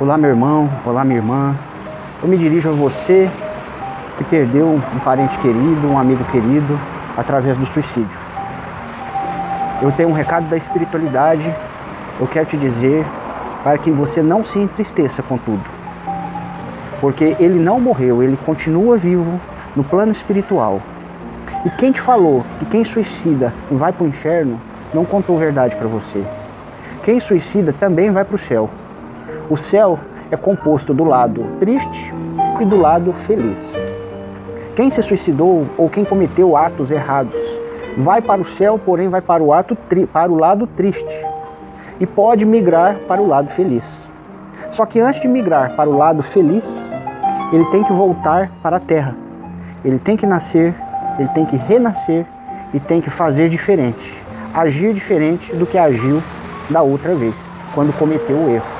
Olá, meu irmão, olá, minha irmã. Eu me dirijo a você que perdeu um parente querido, um amigo querido, através do suicídio. Eu tenho um recado da espiritualidade, eu quero te dizer para que você não se entristeça com tudo. Porque ele não morreu, ele continua vivo no plano espiritual. E quem te falou que quem suicida vai para o inferno não contou verdade para você. Quem suicida também vai para o céu. O céu é composto do lado triste e do lado feliz. Quem se suicidou ou quem cometeu atos errados vai para o céu, porém vai para o, ato para o lado triste e pode migrar para o lado feliz. Só que antes de migrar para o lado feliz, ele tem que voltar para a terra. Ele tem que nascer, ele tem que renascer e tem que fazer diferente, agir diferente do que agiu da outra vez, quando cometeu o erro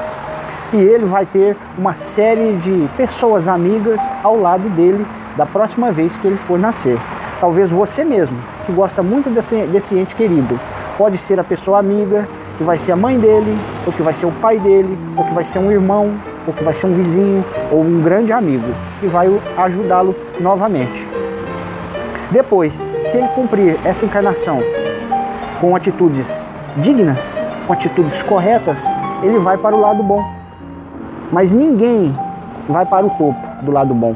e ele vai ter uma série de pessoas amigas ao lado dele da próxima vez que ele for nascer. Talvez você mesmo, que gosta muito desse, desse ente querido, pode ser a pessoa amiga, que vai ser a mãe dele, ou que vai ser o pai dele, ou que vai ser um irmão, ou que vai ser um vizinho, ou um grande amigo, que vai ajudá-lo novamente. Depois, se ele cumprir essa encarnação com atitudes dignas, com atitudes corretas, ele vai para o lado bom. Mas ninguém vai para o topo do lado bom.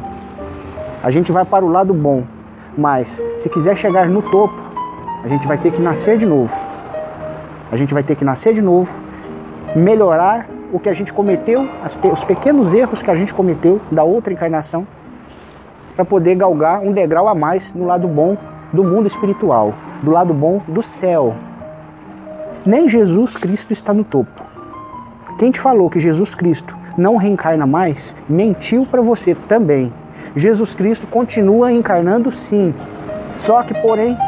A gente vai para o lado bom, mas se quiser chegar no topo, a gente vai ter que nascer de novo. A gente vai ter que nascer de novo, melhorar o que a gente cometeu, os pequenos erros que a gente cometeu da outra encarnação, para poder galgar um degrau a mais no lado bom do mundo espiritual, do lado bom do céu. Nem Jesus Cristo está no topo. Quem te falou que Jesus Cristo não reencarna mais, mentiu para você também. Jesus Cristo continua encarnando sim. Só que, porém,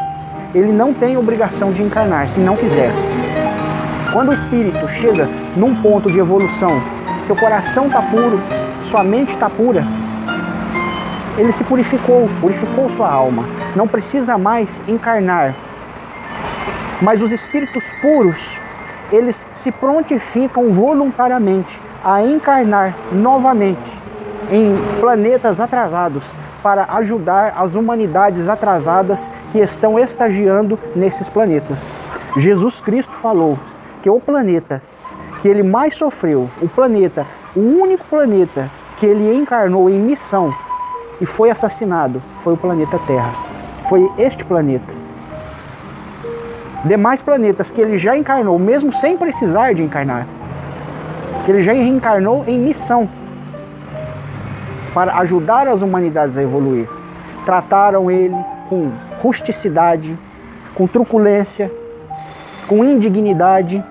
ele não tem obrigação de encarnar se não quiser. Quando o espírito chega num ponto de evolução, seu coração está puro, sua mente está pura, ele se purificou, purificou sua alma, não precisa mais encarnar. Mas os espíritos puros, eles se prontificam voluntariamente a encarnar novamente em planetas atrasados para ajudar as humanidades atrasadas que estão estagiando nesses planetas. Jesus Cristo falou que o planeta que ele mais sofreu, o planeta, o único planeta que ele encarnou em missão e foi assassinado, foi o planeta Terra. Foi este planeta. Demais planetas que ele já encarnou, mesmo sem precisar de encarnar, que ele já reencarnou em missão para ajudar as humanidades a evoluir. Trataram ele com rusticidade, com truculência, com indignidade,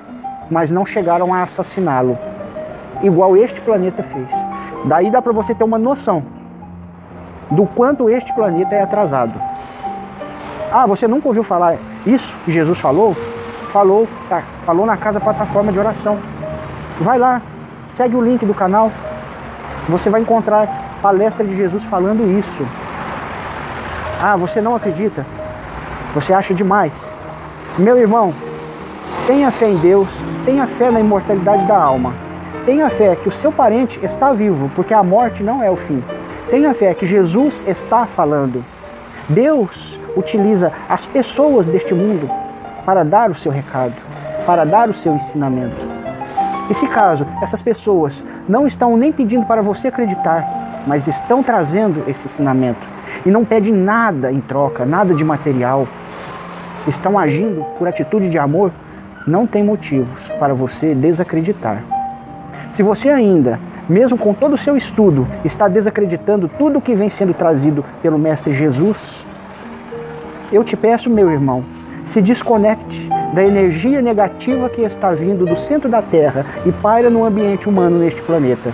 mas não chegaram a assassiná-lo, igual este planeta fez. Daí dá para você ter uma noção do quanto este planeta é atrasado. Ah, você nunca ouviu falar isso que Jesus falou? Falou, tá, falou na casa plataforma de oração. Vai lá, segue o link do canal. Você vai encontrar palestra de Jesus falando isso. Ah, você não acredita? Você acha demais? Meu irmão, tenha fé em Deus, tenha fé na imortalidade da alma. Tenha fé que o seu parente está vivo, porque a morte não é o fim. Tenha fé que Jesus está falando. Deus utiliza as pessoas deste mundo para dar o seu recado, para dar o seu ensinamento. E se caso essas pessoas não estão nem pedindo para você acreditar, mas estão trazendo esse ensinamento e não pedem nada em troca, nada de material, estão agindo por atitude de amor, não tem motivos para você desacreditar. Se você ainda, mesmo com todo o seu estudo, está desacreditando tudo o que vem sendo trazido pelo Mestre Jesus, eu te peço, meu irmão, se desconecte da energia negativa que está vindo do centro da Terra e paira no ambiente humano neste planeta.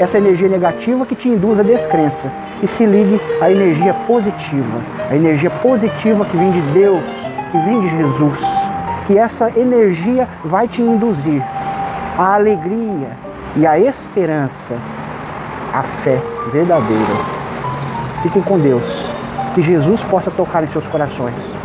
Essa energia negativa que te induz a descrença e se ligue à energia positiva, a energia positiva que vem de Deus, que vem de Jesus. Que essa energia vai te induzir à alegria e à esperança, à fé verdadeira. Fiquem com Deus. Que Jesus possa tocar em seus corações.